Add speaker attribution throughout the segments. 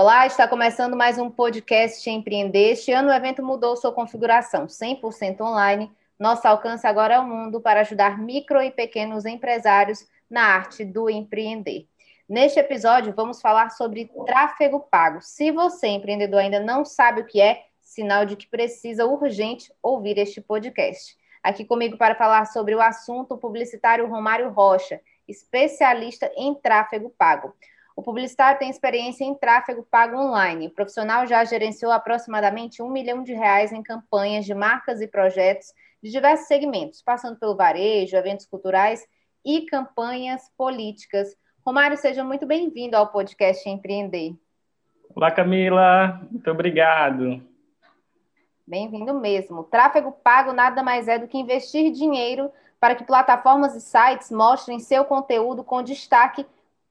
Speaker 1: Olá, está começando mais um podcast Empreender. Este ano o evento mudou sua configuração, 100% online. Nosso alcance agora é o mundo para ajudar micro e pequenos empresários na arte do empreender. Neste episódio, vamos falar sobre tráfego pago. Se você, empreendedor, ainda não sabe o que é, sinal de que precisa urgente ouvir este podcast. Aqui comigo para falar sobre o assunto, o publicitário Romário Rocha, especialista em tráfego pago. O publicitário tem experiência em tráfego pago online. O profissional já gerenciou aproximadamente um milhão de reais em campanhas de marcas e projetos de diversos segmentos, passando pelo varejo, eventos culturais e campanhas políticas. Romário, seja muito bem-vindo ao podcast Empreender.
Speaker 2: Olá, Camila. Muito obrigado.
Speaker 1: Bem-vindo mesmo. Tráfego pago nada mais é do que investir dinheiro para que plataformas e sites mostrem seu conteúdo com destaque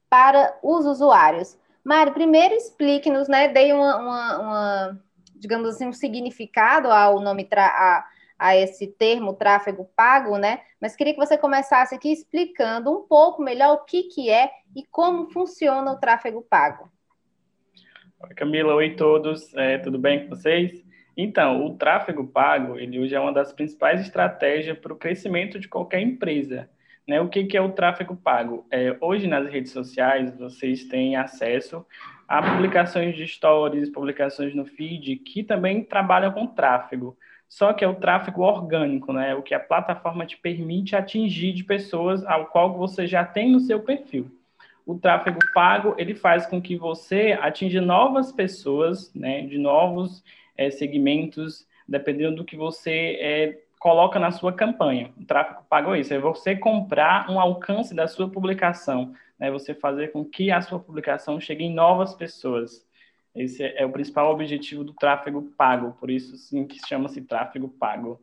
Speaker 1: para os usuários. Mário, primeiro explique-nos, né? Dei uma, uma, uma, digamos assim, um significado ao nome a, a esse termo tráfego pago, né? Mas queria que você começasse aqui explicando um pouco melhor o que, que é e como funciona o tráfego pago.
Speaker 2: Oi, Camila, oi todos, é, tudo bem com vocês? Então, o tráfego pago, ele hoje é uma das principais estratégias para o crescimento de qualquer empresa. Né? O que, que é o tráfego pago? É, hoje, nas redes sociais, vocês têm acesso a publicações de stories, publicações no feed, que também trabalham com tráfego. Só que é o tráfego orgânico, né? O que a plataforma te permite atingir de pessoas ao qual você já tem no seu perfil. O tráfego pago, ele faz com que você atinja novas pessoas, né? De novos é, segmentos, dependendo do que você é, coloca na sua campanha. O tráfego pago é isso, é você comprar um alcance da sua publicação, né? Você fazer com que a sua publicação chegue em novas pessoas. Esse é, o principal objetivo do tráfego pago, por isso sim que chama-se tráfego pago.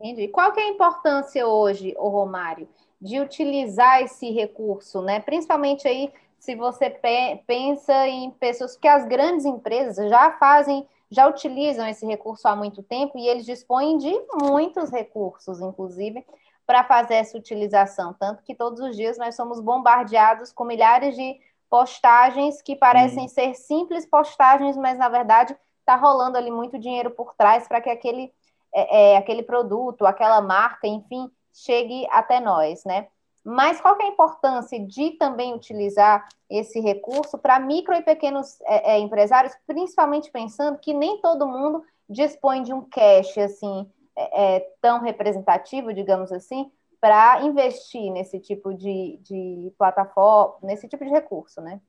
Speaker 1: Entendi. Qual que é a importância hoje, o Romário, de utilizar esse recurso, né? Principalmente aí se você pe pensa em pessoas que as grandes empresas já fazem já utilizam esse recurso há muito tempo e eles dispõem de muitos recursos, inclusive, para fazer essa utilização. Tanto que todos os dias nós somos bombardeados com milhares de postagens que parecem hum. ser simples postagens, mas na verdade está rolando ali muito dinheiro por trás para que aquele, é, é, aquele produto, aquela marca, enfim, chegue até nós, né? Mas qual é a importância de também utilizar esse recurso para micro e pequenos é, é, empresários, principalmente pensando que nem todo mundo dispõe de um cash assim é, é tão representativo, digamos assim, para investir nesse tipo de, de plataforma, nesse tipo de recurso, né?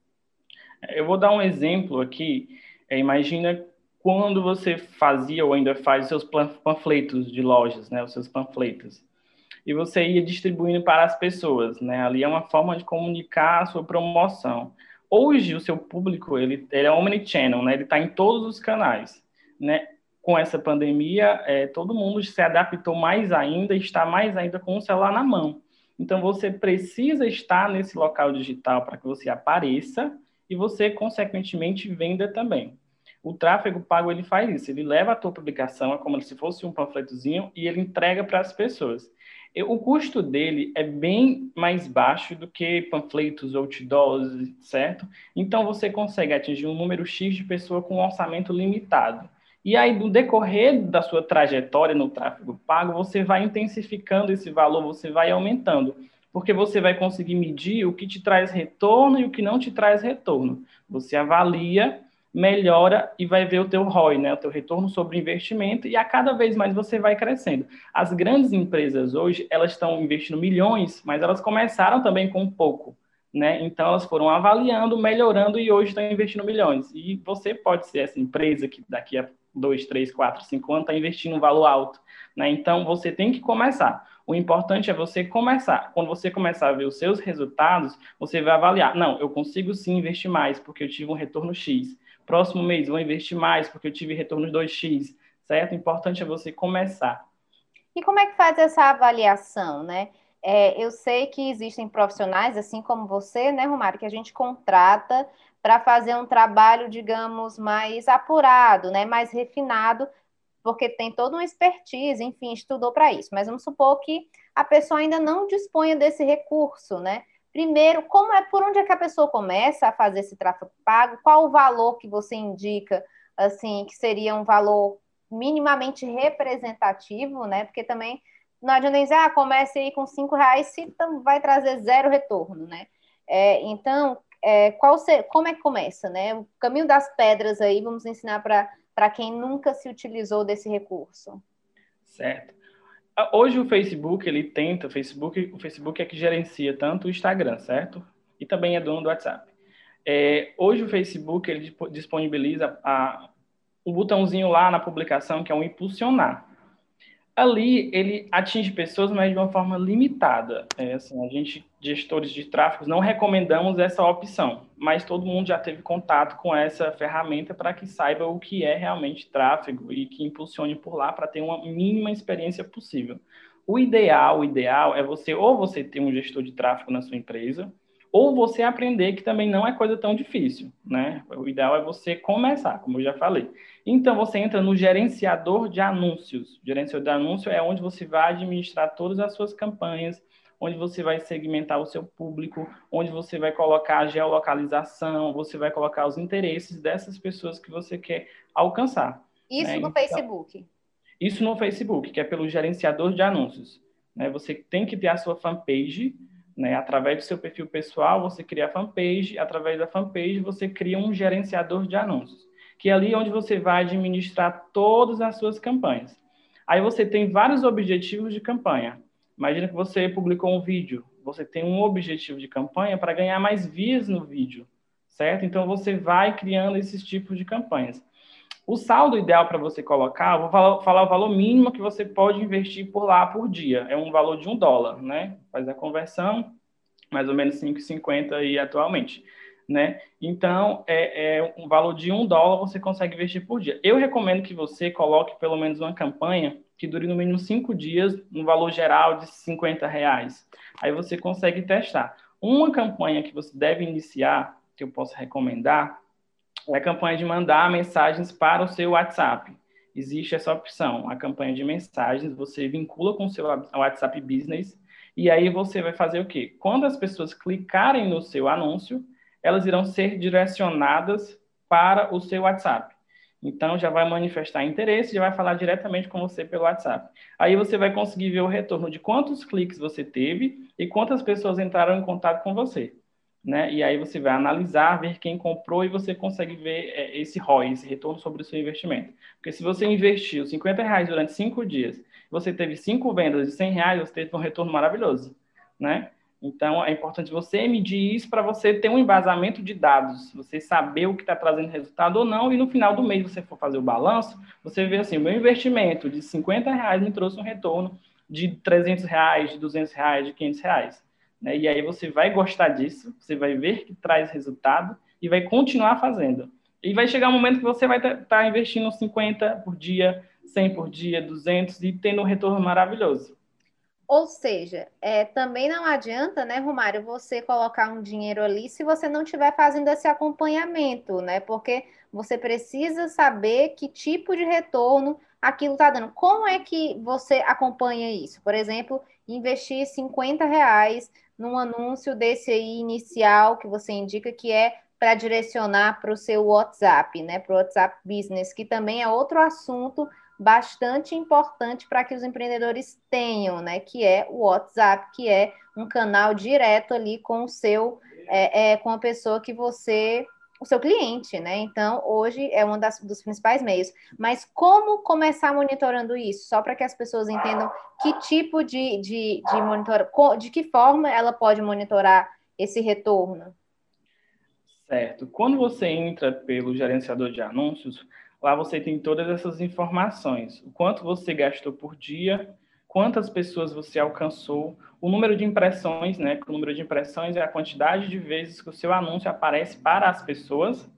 Speaker 2: Eu vou dar um exemplo aqui. É, imagina quando você fazia ou ainda faz os seus panfletos de lojas, né? Os seus panfletos e você ia distribuindo para as pessoas, né? Ali é uma forma de comunicar a sua promoção. Hoje, o seu público, ele, ele é omnichannel, né? Ele está em todos os canais, né? Com essa pandemia, é, todo mundo se adaptou mais ainda, está mais ainda com o celular na mão. Então, você precisa estar nesse local digital para que você apareça e você, consequentemente, venda também. O tráfego pago, ele faz isso. Ele leva a tua publicação, é como se fosse um panfletozinho, e ele entrega para as pessoas. O custo dele é bem mais baixo do que panfletos, outdoors, certo? Então você consegue atingir um número X de pessoas com um orçamento limitado. E aí, no decorrer da sua trajetória no tráfego pago, você vai intensificando esse valor, você vai aumentando, porque você vai conseguir medir o que te traz retorno e o que não te traz retorno. Você avalia melhora e vai ver o teu ROI, né, o teu retorno sobre investimento, e a cada vez mais você vai crescendo. As grandes empresas hoje, elas estão investindo milhões, mas elas começaram também com pouco, né? Então elas foram avaliando, melhorando e hoje estão investindo milhões. E você pode ser essa empresa que daqui a dois, três, quatro, cinco anos está investindo um valor alto, né? Então você tem que começar. O importante é você começar. Quando você começar a ver os seus resultados, você vai avaliar. Não, eu consigo sim investir mais, porque eu tive um retorno X. Próximo mês, vou investir mais, porque eu tive retorno 2X. Certo? O importante é você começar.
Speaker 1: E como é que faz essa avaliação, né? É, eu sei que existem profissionais, assim como você, né, Romário, que a gente contrata para fazer um trabalho, digamos, mais apurado, né, mais refinado, porque tem toda uma expertise, enfim, estudou para isso. Mas vamos supor que a pessoa ainda não disponha desse recurso, né? Primeiro, como é por onde é que a pessoa começa a fazer esse tráfego pago? Qual o valor que você indica, assim, que seria um valor minimamente representativo, né? Porque também não adianta dizer, ah, comece aí com cinco reais se vai trazer zero retorno, né? É, então, é, qual se, como é que começa, né? O caminho das pedras aí, vamos ensinar para quem nunca se utilizou desse recurso.
Speaker 2: Certo. Ah, hoje o Facebook, ele tenta, o Facebook, o Facebook é que gerencia tanto o Instagram, certo? E também é dono do WhatsApp. É, hoje o Facebook, ele disponibiliza a, o botãozinho lá na publicação, que é um impulsionar ali ele atinge pessoas, mas de uma forma limitada. É, assim, a gente, gestores de tráfego, não recomendamos essa opção, mas todo mundo já teve contato com essa ferramenta para que saiba o que é realmente tráfego e que impulsione por lá para ter uma mínima experiência possível. O ideal, o ideal é você ou você ter um gestor de tráfego na sua empresa, ou você aprender que também não é coisa tão difícil, né? O ideal é você começar, como eu já falei. Então você entra no gerenciador de anúncios. O gerenciador de anúncios é onde você vai administrar todas as suas campanhas, onde você vai segmentar o seu público, onde você vai colocar a geolocalização, você vai colocar os interesses dessas pessoas que você quer alcançar.
Speaker 1: Isso né? no então, Facebook.
Speaker 2: Isso no Facebook, que é pelo gerenciador de anúncios. Né? Você tem que ter a sua fanpage né? Através do seu perfil pessoal, você cria a fanpage, através da fanpage, você cria um gerenciador de anúncios, que é ali onde você vai administrar todas as suas campanhas. Aí você tem vários objetivos de campanha. Imagina que você publicou um vídeo, você tem um objetivo de campanha para ganhar mais vias no vídeo, certo? Então você vai criando esses tipos de campanhas. O saldo ideal para você colocar, vou falar, falar, o valor mínimo que você pode investir por lá por dia. É um valor de um dólar, né? Faz a conversão, mais ou menos 5,50 aí atualmente, né? Então, é, é, um valor de um dólar você consegue investir por dia. Eu recomendo que você coloque pelo menos uma campanha que dure no mínimo cinco dias, no valor geral de 50 reais. Aí você consegue testar. Uma campanha que você deve iniciar, que eu posso recomendar, a campanha de mandar mensagens para o seu WhatsApp. Existe essa opção, a campanha de mensagens, você vincula com o seu WhatsApp Business e aí você vai fazer o quê? Quando as pessoas clicarem no seu anúncio, elas irão ser direcionadas para o seu WhatsApp. Então já vai manifestar interesse, já vai falar diretamente com você pelo WhatsApp. Aí você vai conseguir ver o retorno de quantos cliques você teve e quantas pessoas entraram em contato com você né? E aí você vai analisar, ver quem comprou e você consegue ver é, esse ROI, esse retorno sobre o seu investimento. Porque se você investiu 50 reais durante cinco dias, você teve cinco vendas de 100 reais, você teve um retorno maravilhoso, né? Então, é importante você medir isso para você ter um embasamento de dados, você saber o que está trazendo resultado ou não, e no final do mês você for fazer o balanço, você vê assim, o meu investimento de 50 reais me trouxe um retorno de 300 reais, de 200 reais, de 500 reais. Né? E aí você vai gostar disso, você vai ver que traz resultado e vai continuar fazendo. E vai chegar um momento que você vai estar tá investindo 50 por dia, 100 por dia, 200 e tendo um retorno maravilhoso.
Speaker 1: Ou seja, é, também não adianta, né, Romário, você colocar um dinheiro ali se você não estiver fazendo esse acompanhamento, né? Porque você precisa saber que tipo de retorno aquilo está dando. Como é que você acompanha isso? Por exemplo, investir 50 reais num anúncio desse aí inicial que você indica que é para direcionar para o seu WhatsApp, né? Para o WhatsApp Business, que também é outro assunto bastante importante para que os empreendedores tenham, né? Que é o WhatsApp, que é um canal direto ali com o seu, é, é, com a pessoa que você o seu cliente, né? Então, hoje é um das, dos principais meios. Mas como começar monitorando isso? Só para que as pessoas entendam que tipo de, de, de monitor, de que forma ela pode monitorar esse retorno.
Speaker 2: Certo. Quando você entra pelo gerenciador de anúncios, lá você tem todas essas informações. O quanto você gastou por dia, quantas pessoas você alcançou, o número de impressões, né? O número de impressões é a quantidade de vezes que o seu anúncio aparece para as pessoas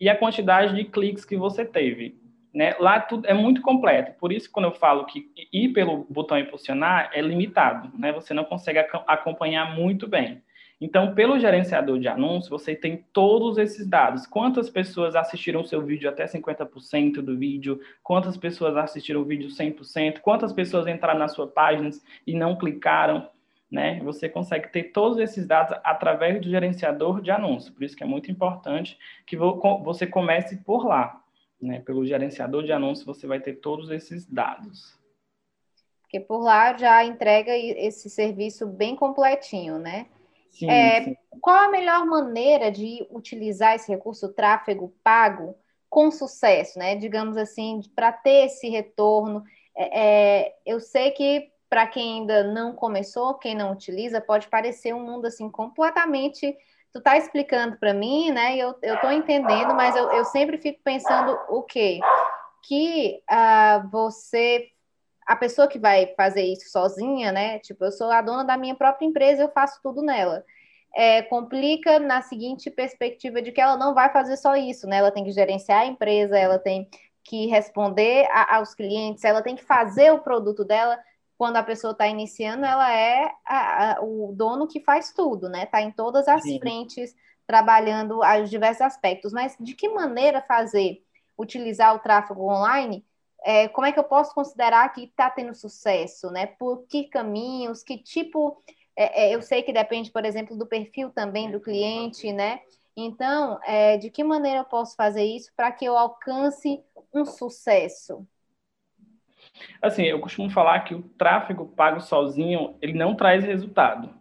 Speaker 2: e a quantidade de cliques que você teve. Né? Lá tudo é muito completo. Por isso, quando eu falo que ir pelo botão impulsionar é limitado, né? Você não consegue acompanhar muito bem. Então, pelo gerenciador de anúncios, você tem todos esses dados. Quantas pessoas assistiram o seu vídeo até 50% do vídeo? Quantas pessoas assistiram o vídeo 100%? Quantas pessoas entraram na sua página e não clicaram? Né? Você consegue ter todos esses dados através do gerenciador de anúncios. Por isso que é muito importante que você comece por lá. Né? Pelo gerenciador de anúncios, você vai ter todos esses dados.
Speaker 1: Porque por lá já entrega esse serviço bem completinho, né?
Speaker 2: Sim, é, sim.
Speaker 1: Qual a melhor maneira de utilizar esse recurso tráfego pago com sucesso, né? Digamos assim, para ter esse retorno. É, é, eu sei que para quem ainda não começou, quem não utiliza, pode parecer um mundo assim completamente. Tu tá explicando para mim, né? Eu, eu tô entendendo, mas eu, eu sempre fico pensando o quê? Que uh, você a pessoa que vai fazer isso sozinha, né? Tipo, eu sou a dona da minha própria empresa, eu faço tudo nela. É, complica na seguinte perspectiva de que ela não vai fazer só isso, né? Ela tem que gerenciar a empresa, ela tem que responder a, aos clientes, ela tem que fazer o produto dela. Quando a pessoa está iniciando, ela é a, a, o dono que faz tudo, né? Está em todas as Sim. frentes, trabalhando os diversos aspectos. Mas de que maneira fazer, utilizar o tráfego online é, como é que eu posso considerar que está tendo sucesso, né? Por que caminhos, que tipo. É, é, eu sei que depende, por exemplo, do perfil também do cliente, né? Então, é, de que maneira eu posso fazer isso para que eu alcance um sucesso?
Speaker 2: Assim, eu costumo falar que o tráfego pago sozinho, ele não traz resultado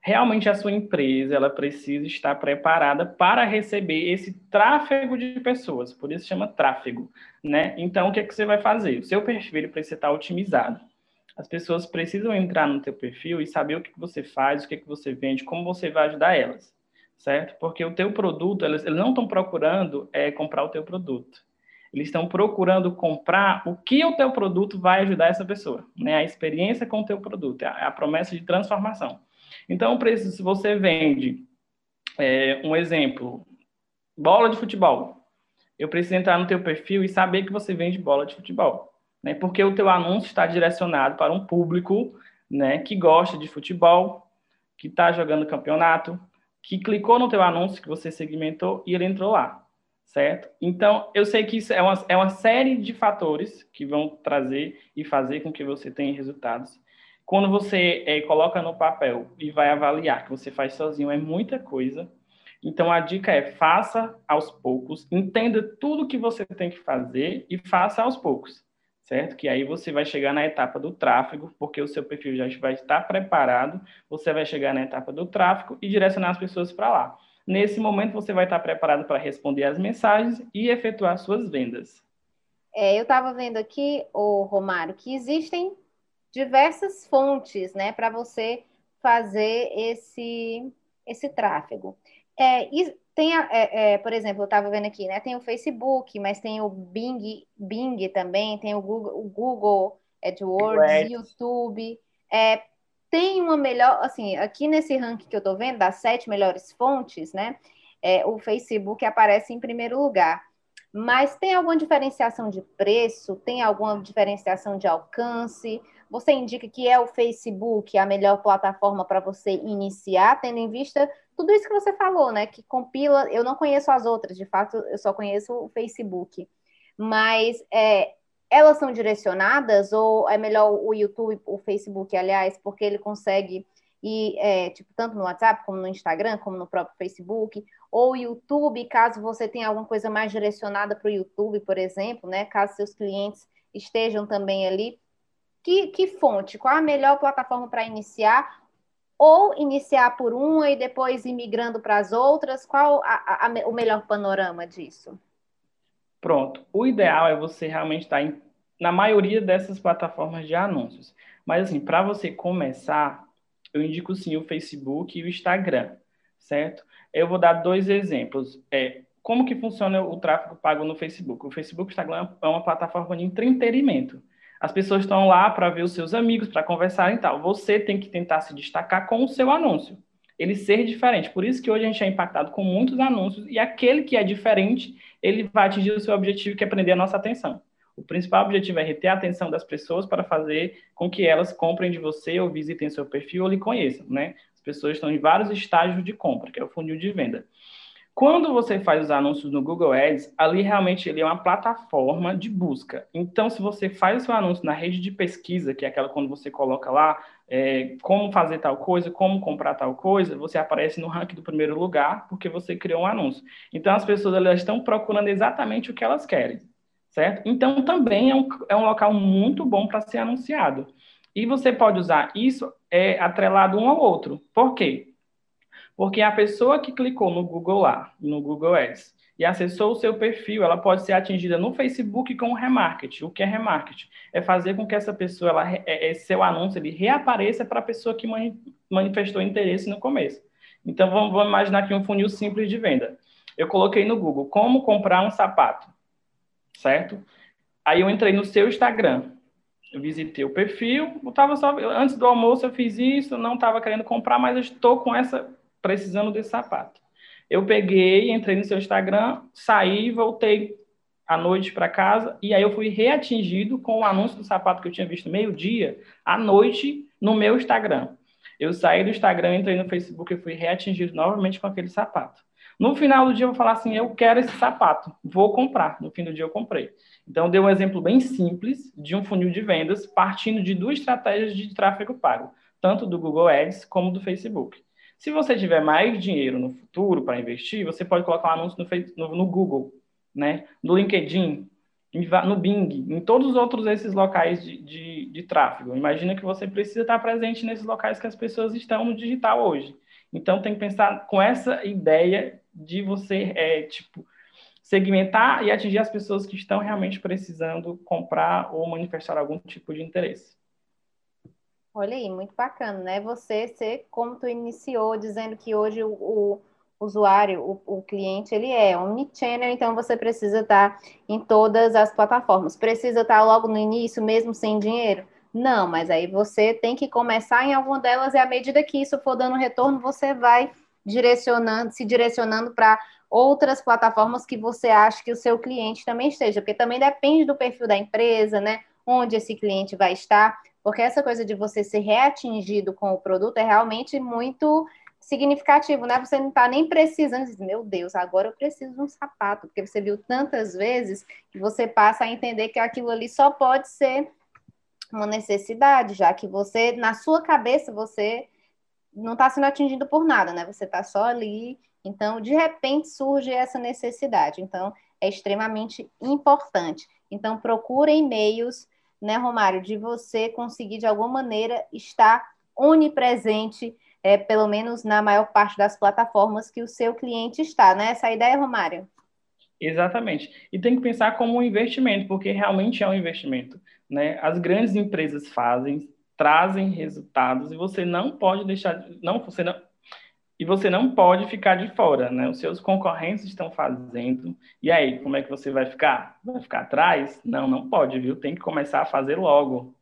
Speaker 2: realmente a sua empresa ela precisa estar preparada para receber esse tráfego de pessoas, por isso chama tráfego, né? Então o que é que você vai fazer? O seu perfil precisa estar otimizado. As pessoas precisam entrar no teu perfil e saber o que, que você faz, o que, que você vende, como você vai ajudar elas, certo? Porque o teu produto, eles, eles não estão procurando é, comprar o teu produto. Eles estão procurando comprar o que o teu produto vai ajudar essa pessoa, né? A experiência com o teu produto, a, a promessa de transformação. Então, se você vende, é, um exemplo, bola de futebol, eu preciso entrar no teu perfil e saber que você vende bola de futebol, né? Porque o teu anúncio está direcionado para um público, né, que gosta de futebol, que está jogando campeonato, que clicou no teu anúncio que você segmentou e ele entrou lá, certo? Então, eu sei que isso é uma, é uma série de fatores que vão trazer e fazer com que você tenha resultados. Quando você é, coloca no papel e vai avaliar que você faz sozinho, é muita coisa. Então, a dica é faça aos poucos, entenda tudo que você tem que fazer e faça aos poucos, certo? Que aí você vai chegar na etapa do tráfego, porque o seu perfil já vai estar preparado, você vai chegar na etapa do tráfego e direcionar as pessoas para lá. Nesse momento, você vai estar preparado para responder as mensagens e efetuar suas vendas.
Speaker 1: É, eu estava vendo aqui, o Romário, que existem diversas fontes, né, para você fazer esse, esse tráfego. É, e tem, é, é, por exemplo, eu estava vendo aqui, né, tem o Facebook, mas tem o Bing, Bing também, tem o Google, o Google AdWords, YouTube. É, tem uma melhor, assim, aqui nesse ranking que eu estou vendo, das sete melhores fontes, né, é, o Facebook aparece em primeiro lugar. Mas tem alguma diferenciação de preço? Tem alguma diferenciação de alcance? Você indica que é o Facebook a melhor plataforma para você iniciar, tendo em vista tudo isso que você falou, né? Que compila. Eu não conheço as outras, de fato, eu só conheço o Facebook. Mas é, elas são direcionadas ou é melhor o YouTube, o Facebook, aliás, porque ele consegue ir, é, tipo, tanto no WhatsApp, como no Instagram, como no próprio Facebook, ou YouTube, caso você tenha alguma coisa mais direcionada para o YouTube, por exemplo, né? Caso seus clientes estejam também ali, que, que fonte? Qual a melhor plataforma para iniciar? Ou iniciar por uma e depois ir migrando para as outras? Qual a, a, o melhor panorama disso?
Speaker 2: Pronto. O ideal é você realmente estar em, na maioria dessas plataformas de anúncios. Mas, assim, para você começar, eu indico sim o Facebook e o Instagram, certo? Eu vou dar dois exemplos. É, como que funciona o tráfego pago no Facebook? O Facebook e o Instagram é uma plataforma de entretenimento As pessoas estão lá para ver os seus amigos, para conversar e tal. Você tem que tentar se destacar com o seu anúncio. Ele ser diferente. Por isso que hoje a gente é impactado com muitos anúncios e aquele que é diferente, ele vai atingir o seu objetivo, que é prender a nossa atenção. O principal objetivo é reter a atenção das pessoas para fazer com que elas comprem de você ou visitem seu perfil ou lhe conheçam, né? As pessoas estão em vários estágios de compra, que é o funil de venda. Quando você faz os anúncios no Google Ads, ali realmente ele é uma plataforma de busca. Então, se você faz o seu anúncio na rede de pesquisa, que é aquela quando você coloca lá é, como fazer tal coisa, como comprar tal coisa, você aparece no ranking do primeiro lugar porque você criou um anúncio. Então, as pessoas elas estão procurando exatamente o que elas querem, certo? Então, também é um, é um local muito bom para ser anunciado. E você pode usar isso é, atrelado um ao outro. Por quê? Porque a pessoa que clicou no Google lá, no Google Ads, e acessou o seu perfil, ela pode ser atingida no Facebook com o remarketing. O que é remarketing? É fazer com que essa pessoa, ela, é, é, seu anúncio, ele reapareça para a pessoa que manifestou interesse no começo. Então, vamos, vamos imaginar aqui um funil simples de venda. Eu coloquei no Google, como comprar um sapato, certo? Aí eu entrei no seu Instagram, eu visitei o perfil, eu tava só, antes do almoço eu fiz isso, não estava querendo comprar, mas eu estou com essa precisando desse sapato. Eu peguei, entrei no seu Instagram, saí, voltei à noite para casa e aí eu fui reatingido com o anúncio do sapato que eu tinha visto meio-dia, à noite, no meu Instagram. Eu saí do Instagram, entrei no Facebook e fui reatingido novamente com aquele sapato. No final do dia, eu vou falar assim: eu quero esse sapato, vou comprar. No fim do dia, eu comprei. Então, eu dei um exemplo bem simples de um funil de vendas, partindo de duas estratégias de tráfego pago, tanto do Google Ads como do Facebook. Se você tiver mais dinheiro no futuro para investir, você pode colocar um anúncio no, no, no Google, né? no LinkedIn, no Bing, em todos os outros esses locais de, de, de, tráfego. Imagina que você precisa estar presente nesses locais que as pessoas estão no digital hoje. Então tem que pensar com essa ideia de você é, tipo segmentar e atingir as pessoas que estão realmente precisando comprar ou manifestar algum tipo de interesse.
Speaker 1: Olha aí, muito bacana, né? Você ser, como tu iniciou, dizendo que hoje o, o usuário, o, o, cliente, ele é omnichannel, então você precisa estar em todas as plataformas. Precisa estar logo no início, mesmo sem dinheiro? Não, mas aí você tem que começar em alguma delas e à medida que isso for dando retorno, você vai direcionando, se direcionando para outras plataformas que você acha que o seu cliente também esteja, porque também depende do perfil da empresa, né? Onde esse cliente vai estar. Porque essa coisa de você ser reatingido com o produto é realmente muito significativo, né? Você não está nem precisando, dizer, meu Deus, agora eu preciso de um sapato, porque você viu tantas vezes que você passa a entender que aquilo ali só pode ser uma necessidade, já que você, na sua cabeça, você não está sendo atingido por nada, né? Você está só ali. Então, de repente, surge essa necessidade. Então, é extremamente importante. Então, procurem meios né, Romário, de você conseguir de alguma maneira estar onipresente, é, pelo menos na maior parte das plataformas que o seu cliente está, né? Essa é a ideia, Romário?
Speaker 2: Exatamente. E tem que pensar como um investimento, porque realmente é um investimento. Né? As grandes empresas fazem, trazem resultados, e você não pode deixar, não, você não, e você não pode ficar de fora, né? Os seus concorrentes estão fazendo. E aí, como é que você vai ficar? Vai ficar atrás? Não, não pode, viu? Tem que começar a fazer logo.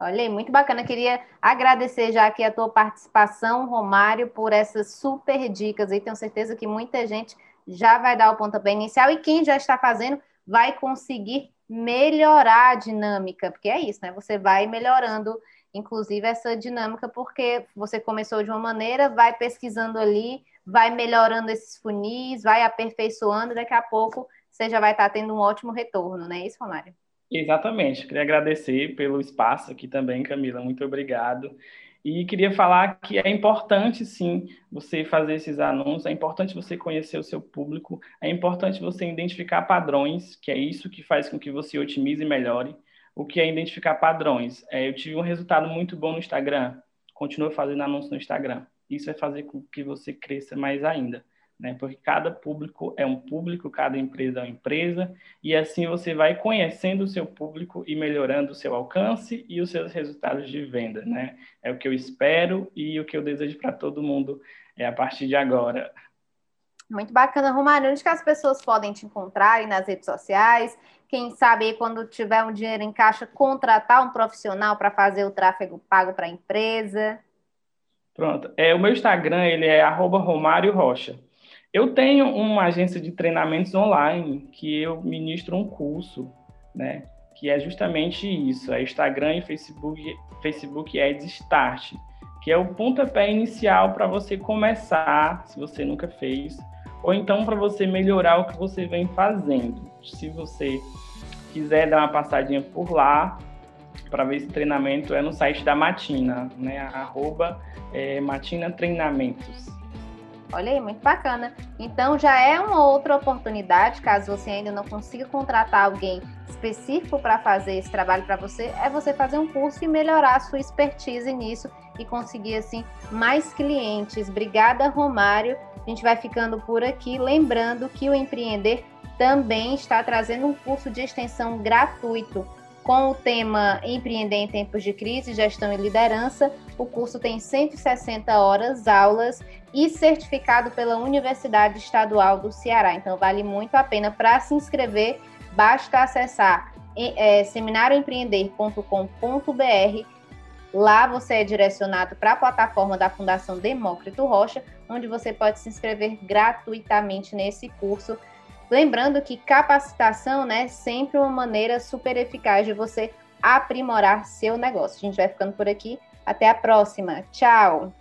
Speaker 1: Olha aí, muito bacana. Queria agradecer já aqui a tua participação, Romário, por essas super dicas e tenho certeza que muita gente já vai dar o pontapé inicial e quem já está fazendo vai conseguir melhorar a dinâmica, porque é isso, né? Você vai melhorando inclusive essa dinâmica, porque você começou de uma maneira, vai pesquisando ali, vai melhorando esses funis, vai aperfeiçoando, daqui a pouco você já vai estar tendo um ótimo retorno, não é isso, Romário?
Speaker 2: Exatamente. Queria agradecer pelo espaço aqui também, Camila. Muito obrigado. E queria falar que é importante, sim, você fazer esses anúncios, é importante você conhecer o seu público, é importante você identificar padrões, que é isso que faz com que você otimize e melhore o que é identificar padrões. É, eu tive um resultado muito bom no Instagram, continuo fazendo anúncios no Instagram. Isso vai fazer com que você cresça mais ainda, né? Porque cada público é um público, cada empresa é uma empresa, e assim você vai conhecendo o seu público e melhorando o seu alcance e os seus resultados de venda, né? É o que eu espero e o que eu desejo para todo mundo é a partir de agora.
Speaker 1: Muito bacana, Romário. Onde que as pessoas podem te encontrar aí nas redes sociais? Quem sabe quando tiver um dinheiro em caixa, contratar um profissional para fazer o tráfego pago para a empresa?
Speaker 2: Pronto. É, o meu Instagram ele é Romário Rocha. Eu tenho uma agência de treinamentos online que eu ministro um curso, né? Que é justamente isso, é Instagram e Facebook, Facebook Ads Start, que é o pontapé inicial para você começar, se você nunca fez, ou então para você melhorar o que você vem fazendo. Se você quiser dar uma passadinha por lá para ver esse treinamento, é no site da Matina, né? Arroba é, Matina Treinamentos.
Speaker 1: Olha aí, muito bacana. Então já é uma outra oportunidade, caso você ainda não consiga contratar alguém específico para fazer esse trabalho para você, é você fazer um curso e melhorar a sua expertise nisso e conseguir assim mais clientes. Obrigada, Romário. A gente vai ficando por aqui, lembrando que o Empreender também está trazendo um curso de extensão gratuito com o tema Empreender em Tempos de Crise, Gestão e Liderança. O curso tem 160 horas, aulas e certificado pela Universidade Estadual do Ceará. Então, vale muito a pena. Para se inscrever, basta acessar é, seminarioempreender.com.br. Lá você é direcionado para a plataforma da Fundação Demócrito Rocha, onde você pode se inscrever gratuitamente nesse curso Lembrando que capacitação né, é sempre uma maneira super eficaz de você aprimorar seu negócio. A gente vai ficando por aqui. Até a próxima. Tchau!